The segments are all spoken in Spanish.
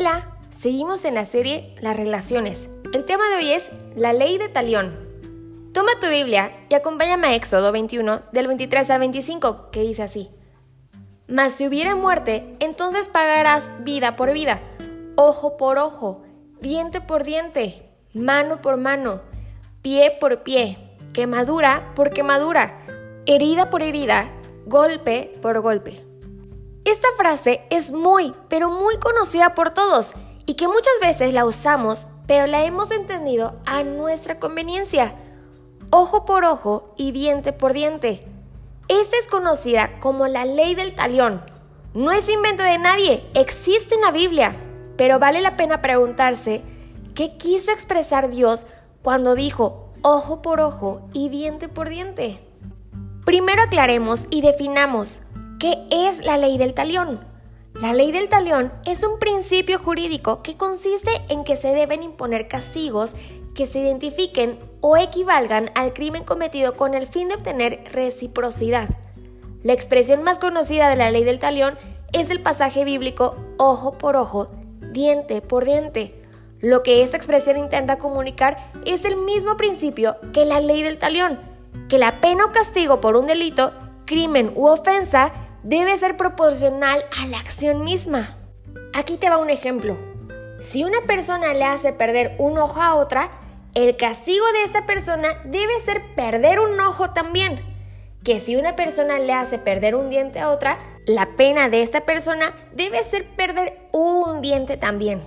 Hola, seguimos en la serie Las relaciones. El tema de hoy es la ley de talión. Toma tu Biblia y acompáñame a Éxodo 21 del 23 al 25, que dice así. Mas si hubiera muerte, entonces pagarás vida por vida, ojo por ojo, diente por diente, mano por mano, pie por pie, quemadura por quemadura, herida por herida, golpe por golpe. Esta frase es muy, pero muy conocida por todos y que muchas veces la usamos, pero la hemos entendido a nuestra conveniencia. Ojo por ojo y diente por diente. Esta es conocida como la ley del talión. No es invento de nadie, existe en la Biblia, pero vale la pena preguntarse qué quiso expresar Dios cuando dijo ojo por ojo y diente por diente. Primero aclaremos y definamos ¿Qué es la ley del talión? La ley del talión es un principio jurídico que consiste en que se deben imponer castigos que se identifiquen o equivalgan al crimen cometido con el fin de obtener reciprocidad. La expresión más conocida de la ley del talión es el pasaje bíblico ojo por ojo, diente por diente. Lo que esta expresión intenta comunicar es el mismo principio que la ley del talión, que la pena o castigo por un delito, crimen u ofensa debe ser proporcional a la acción misma. Aquí te va un ejemplo. Si una persona le hace perder un ojo a otra, el castigo de esta persona debe ser perder un ojo también. Que si una persona le hace perder un diente a otra, la pena de esta persona debe ser perder un diente también.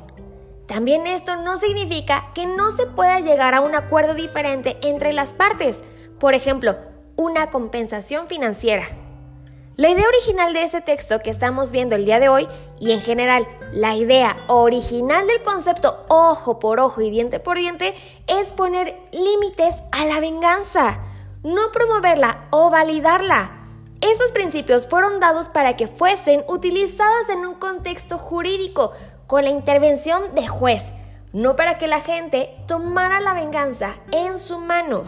También esto no significa que no se pueda llegar a un acuerdo diferente entre las partes. Por ejemplo, una compensación financiera. La idea original de ese texto que estamos viendo el día de hoy y en general la idea original del concepto ojo por ojo y diente por diente es poner límites a la venganza, no promoverla o validarla. Esos principios fueron dados para que fuesen utilizados en un contexto jurídico con la intervención de juez, no para que la gente tomara la venganza en su mano.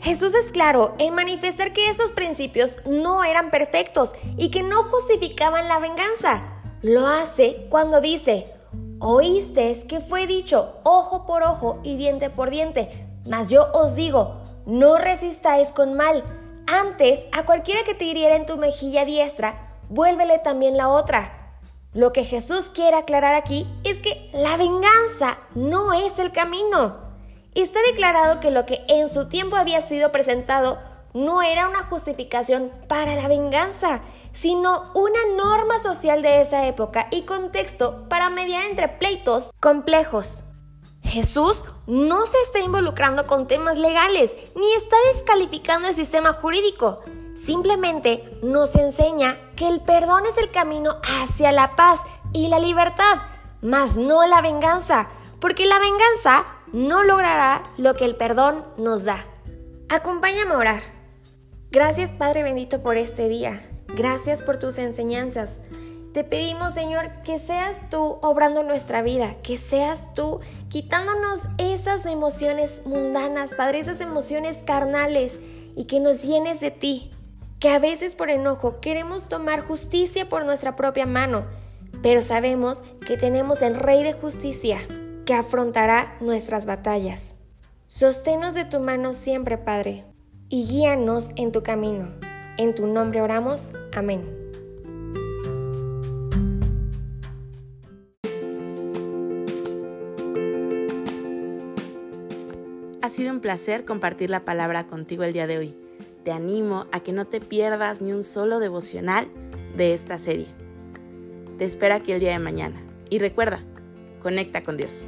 Jesús es claro en manifestar que esos principios no eran perfectos y que no justificaban la venganza. Lo hace cuando dice, oísteis que fue dicho ojo por ojo y diente por diente, mas yo os digo, no resistáis con mal. Antes, a cualquiera que te hiriera en tu mejilla diestra, vuélvele también la otra. Lo que Jesús quiere aclarar aquí es que la venganza no es el camino. Está declarado que lo que en su tiempo había sido presentado no era una justificación para la venganza, sino una norma social de esa época y contexto para mediar entre pleitos complejos. Jesús no se está involucrando con temas legales ni está descalificando el sistema jurídico. Simplemente nos enseña que el perdón es el camino hacia la paz y la libertad, mas no la venganza, porque la venganza no logrará lo que el perdón nos da. Acompáñame a orar. Gracias Padre bendito por este día. Gracias por tus enseñanzas. Te pedimos, Señor, que seas tú obrando nuestra vida, que seas tú quitándonos esas emociones mundanas, Padre, esas emociones carnales y que nos llenes de ti. Que a veces por enojo queremos tomar justicia por nuestra propia mano, pero sabemos que tenemos el Rey de Justicia que afrontará nuestras batallas. Sosténos de tu mano siempre, Padre, y guíanos en tu camino. En tu nombre oramos. Amén. Ha sido un placer compartir la palabra contigo el día de hoy. Te animo a que no te pierdas ni un solo devocional de esta serie. Te espero aquí el día de mañana. Y recuerda, conecta con Dios.